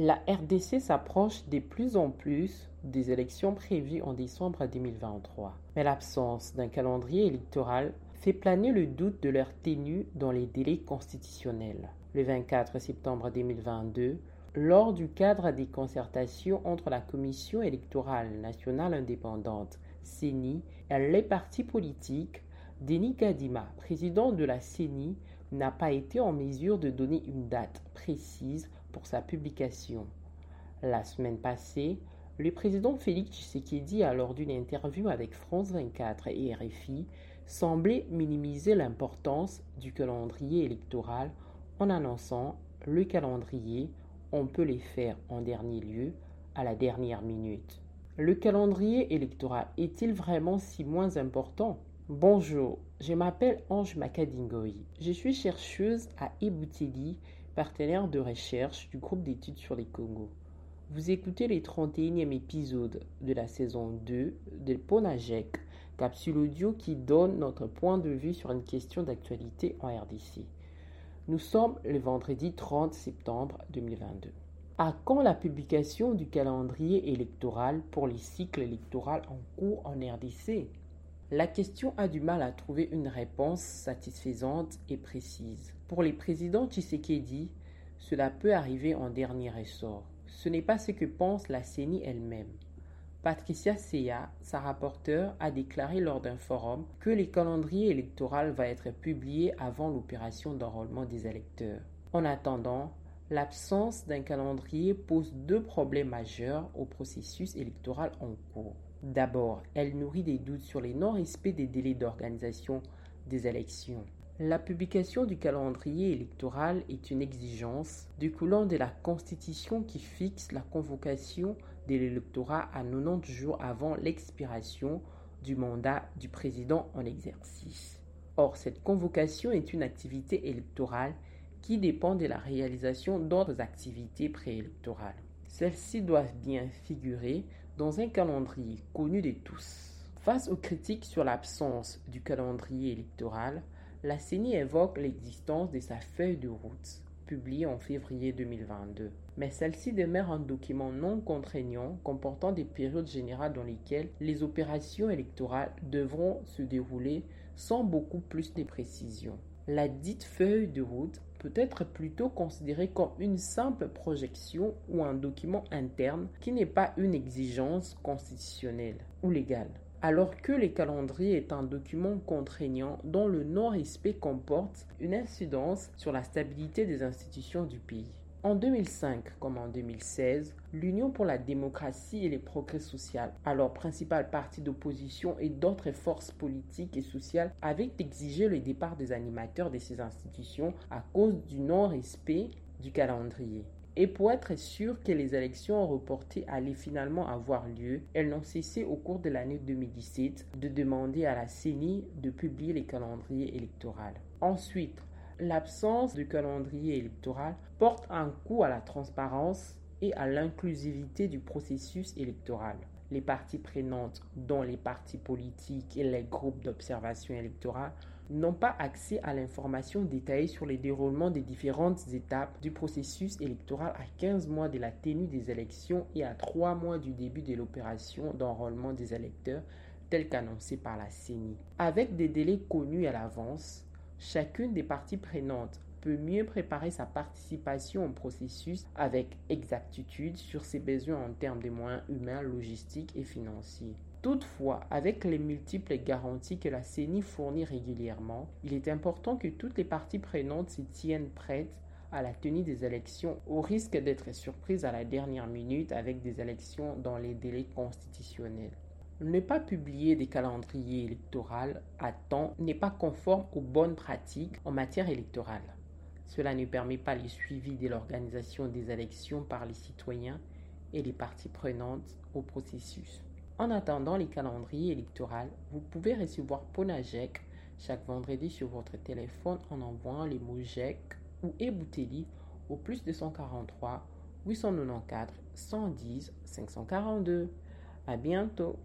La RDC s'approche de plus en plus des élections prévues en décembre 2023, mais l'absence d'un calendrier électoral fait planer le doute de leur tenue dans les délais constitutionnels. Le 24 septembre 2022, lors du cadre des concertations entre la Commission électorale nationale indépendante, CENI, et les partis politiques, Denis Kadima, président de la CENI, n'a pas été en mesure de donner une date précise pour sa publication. La semaine passée, le président Félix Tshisekedi, lors d'une interview avec France 24 et RFI, semblait minimiser l'importance du calendrier électoral en annonçant le calendrier, on peut les faire en dernier lieu, à la dernière minute. Le calendrier électoral est-il vraiment si moins important? Bonjour, je m'appelle Ange Makadingoyi. Je suis chercheuse à Ebouteli, partenaire de recherche du groupe d'études sur les Congo. Vous écoutez le 31e épisode de la saison 2 de Ponajek, capsule audio qui donne notre point de vue sur une question d'actualité en RDC. Nous sommes le vendredi 30 septembre 2022. À quand la publication du calendrier électoral pour les cycles électoraux en cours en RDC la question a du mal à trouver une réponse satisfaisante et précise. Pour les présidents Tshisekedi, cela peut arriver en dernier ressort. Ce n'est pas ce que pense la CENI elle-même. Patricia Seya, sa rapporteure, a déclaré lors d'un forum que le calendrier électoral va être publié avant l'opération d'enrôlement des électeurs. En attendant, l'absence d'un calendrier pose deux problèmes majeurs au processus électoral en cours. D'abord, elle nourrit des doutes sur les non-respects des délais d'organisation des élections. La publication du calendrier électoral est une exigence découlant de la Constitution qui fixe la convocation de l'électorat à 90 jours avant l'expiration du mandat du président en exercice. Or, cette convocation est une activité électorale qui dépend de la réalisation d'autres activités préélectorales. Celles-ci doivent bien figurer dans un calendrier connu de tous. Face aux critiques sur l'absence du calendrier électoral, la CENI évoque l'existence de sa feuille de route, publiée en février 2022. Mais celle-ci demeure un document non contraignant comportant des périodes générales dans lesquelles les opérations électorales devront se dérouler sans beaucoup plus de précision. La dite feuille de route peut être plutôt considéré comme une simple projection ou un document interne qui n'est pas une exigence constitutionnelle ou légale. Alors que le calendrier est un document contraignant dont le non-respect comporte une incidence sur la stabilité des institutions du pays. En 2005 comme en 2016, l'Union pour la démocratie et les progrès sociaux, alors principal parti d'opposition et d'autres forces politiques et sociales, avaient exigé le départ des animateurs de ces institutions à cause du non-respect du calendrier. Et pour être sûr que les élections reportées allaient finalement avoir lieu, elles n'ont cessé au cours de l'année 2017 de demander à la CENI de publier les calendriers électoraux. Ensuite, l'absence de calendrier électoral porte un coup à la transparence et à l'inclusivité du processus électoral. Les parties prenantes, dont les partis politiques et les groupes d'observation électorale, n'ont pas accès à l'information détaillée sur les déroulements des différentes étapes du processus électoral à 15 mois de la tenue des élections et à 3 mois du début de l'opération d'enrôlement des électeurs telle qu'annoncée par la CENI. Avec des délais connus à l'avance, Chacune des parties prenantes peut mieux préparer sa participation au processus avec exactitude sur ses besoins en termes de moyens humains, logistiques et financiers. Toutefois, avec les multiples garanties que la CENI fournit régulièrement, il est important que toutes les parties prenantes s'y tiennent prêtes à la tenue des élections au risque d'être surprises à la dernière minute avec des élections dans les délais constitutionnels. Ne pas publier des calendriers électoraux à temps n'est pas conforme aux bonnes pratiques en matière électorale. Cela ne permet pas le suivi de l'organisation des élections par les citoyens et les parties prenantes au processus. En attendant les calendriers électoraux, vous pouvez recevoir Ponajek chaque vendredi sur votre téléphone en envoyant les mots JEC ou Ebouteli au plus 243 894 110 542. À bientôt!